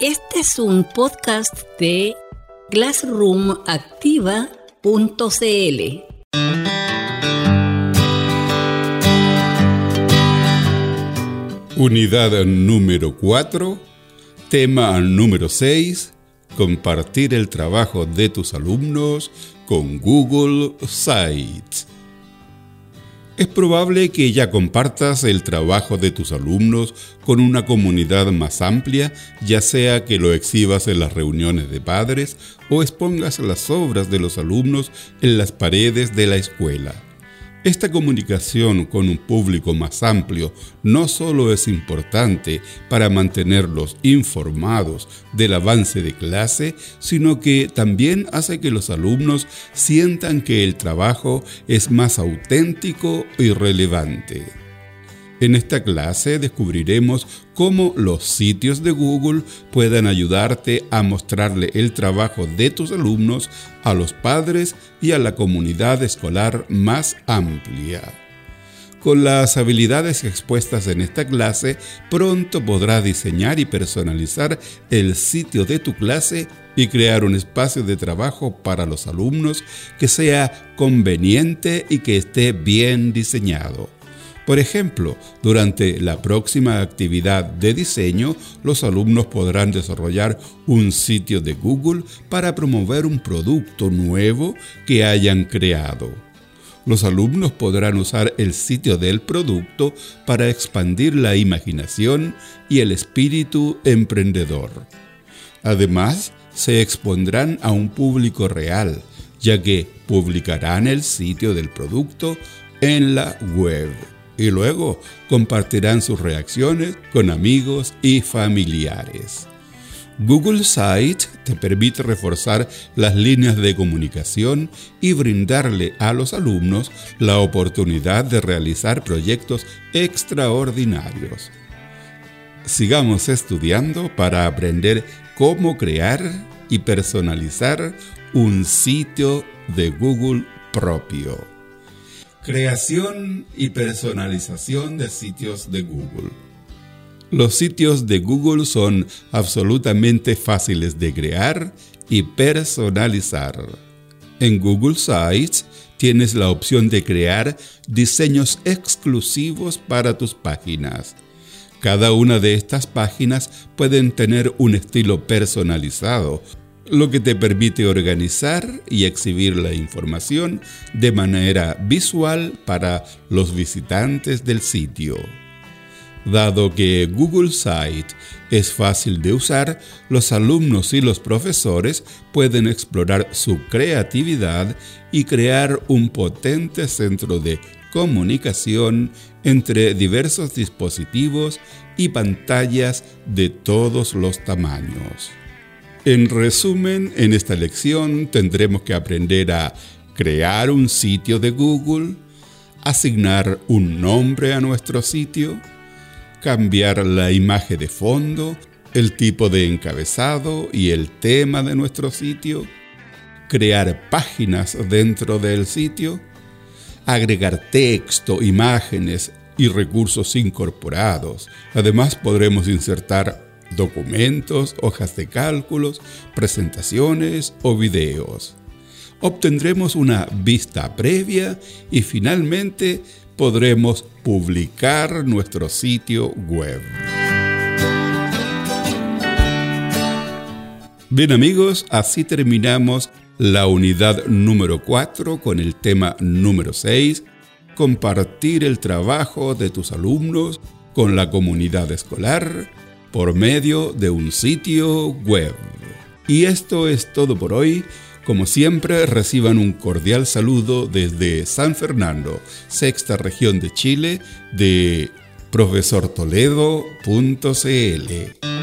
Este es un podcast de classroomactiva.cl. Unidad número 4, tema número 6, compartir el trabajo de tus alumnos con Google Sites. Es probable que ya compartas el trabajo de tus alumnos con una comunidad más amplia, ya sea que lo exhibas en las reuniones de padres o expongas las obras de los alumnos en las paredes de la escuela. Esta comunicación con un público más amplio no solo es importante para mantenerlos informados del avance de clase, sino que también hace que los alumnos sientan que el trabajo es más auténtico y relevante. En esta clase descubriremos cómo los sitios de Google pueden ayudarte a mostrarle el trabajo de tus alumnos a los padres y a la comunidad escolar más amplia. Con las habilidades expuestas en esta clase, pronto podrás diseñar y personalizar el sitio de tu clase y crear un espacio de trabajo para los alumnos que sea conveniente y que esté bien diseñado. Por ejemplo, durante la próxima actividad de diseño, los alumnos podrán desarrollar un sitio de Google para promover un producto nuevo que hayan creado. Los alumnos podrán usar el sitio del producto para expandir la imaginación y el espíritu emprendedor. Además, se expondrán a un público real, ya que publicarán el sitio del producto en la web y luego compartirán sus reacciones con amigos y familiares. Google Site te permite reforzar las líneas de comunicación y brindarle a los alumnos la oportunidad de realizar proyectos extraordinarios. Sigamos estudiando para aprender cómo crear y personalizar un sitio de Google propio. Creación y personalización de sitios de Google. Los sitios de Google son absolutamente fáciles de crear y personalizar. En Google Sites tienes la opción de crear diseños exclusivos para tus páginas. Cada una de estas páginas pueden tener un estilo personalizado lo que te permite organizar y exhibir la información de manera visual para los visitantes del sitio. Dado que Google Site es fácil de usar, los alumnos y los profesores pueden explorar su creatividad y crear un potente centro de comunicación entre diversos dispositivos y pantallas de todos los tamaños. En resumen, en esta lección tendremos que aprender a crear un sitio de Google, asignar un nombre a nuestro sitio, cambiar la imagen de fondo, el tipo de encabezado y el tema de nuestro sitio, crear páginas dentro del sitio, agregar texto, imágenes y recursos incorporados. Además podremos insertar documentos, hojas de cálculos, presentaciones o videos. Obtendremos una vista previa y finalmente podremos publicar nuestro sitio web. Bien amigos, así terminamos la unidad número 4 con el tema número 6, compartir el trabajo de tus alumnos con la comunidad escolar por medio de un sitio web. Y esto es todo por hoy. Como siempre, reciban un cordial saludo desde San Fernando, sexta región de Chile, de profesortoledo.cl.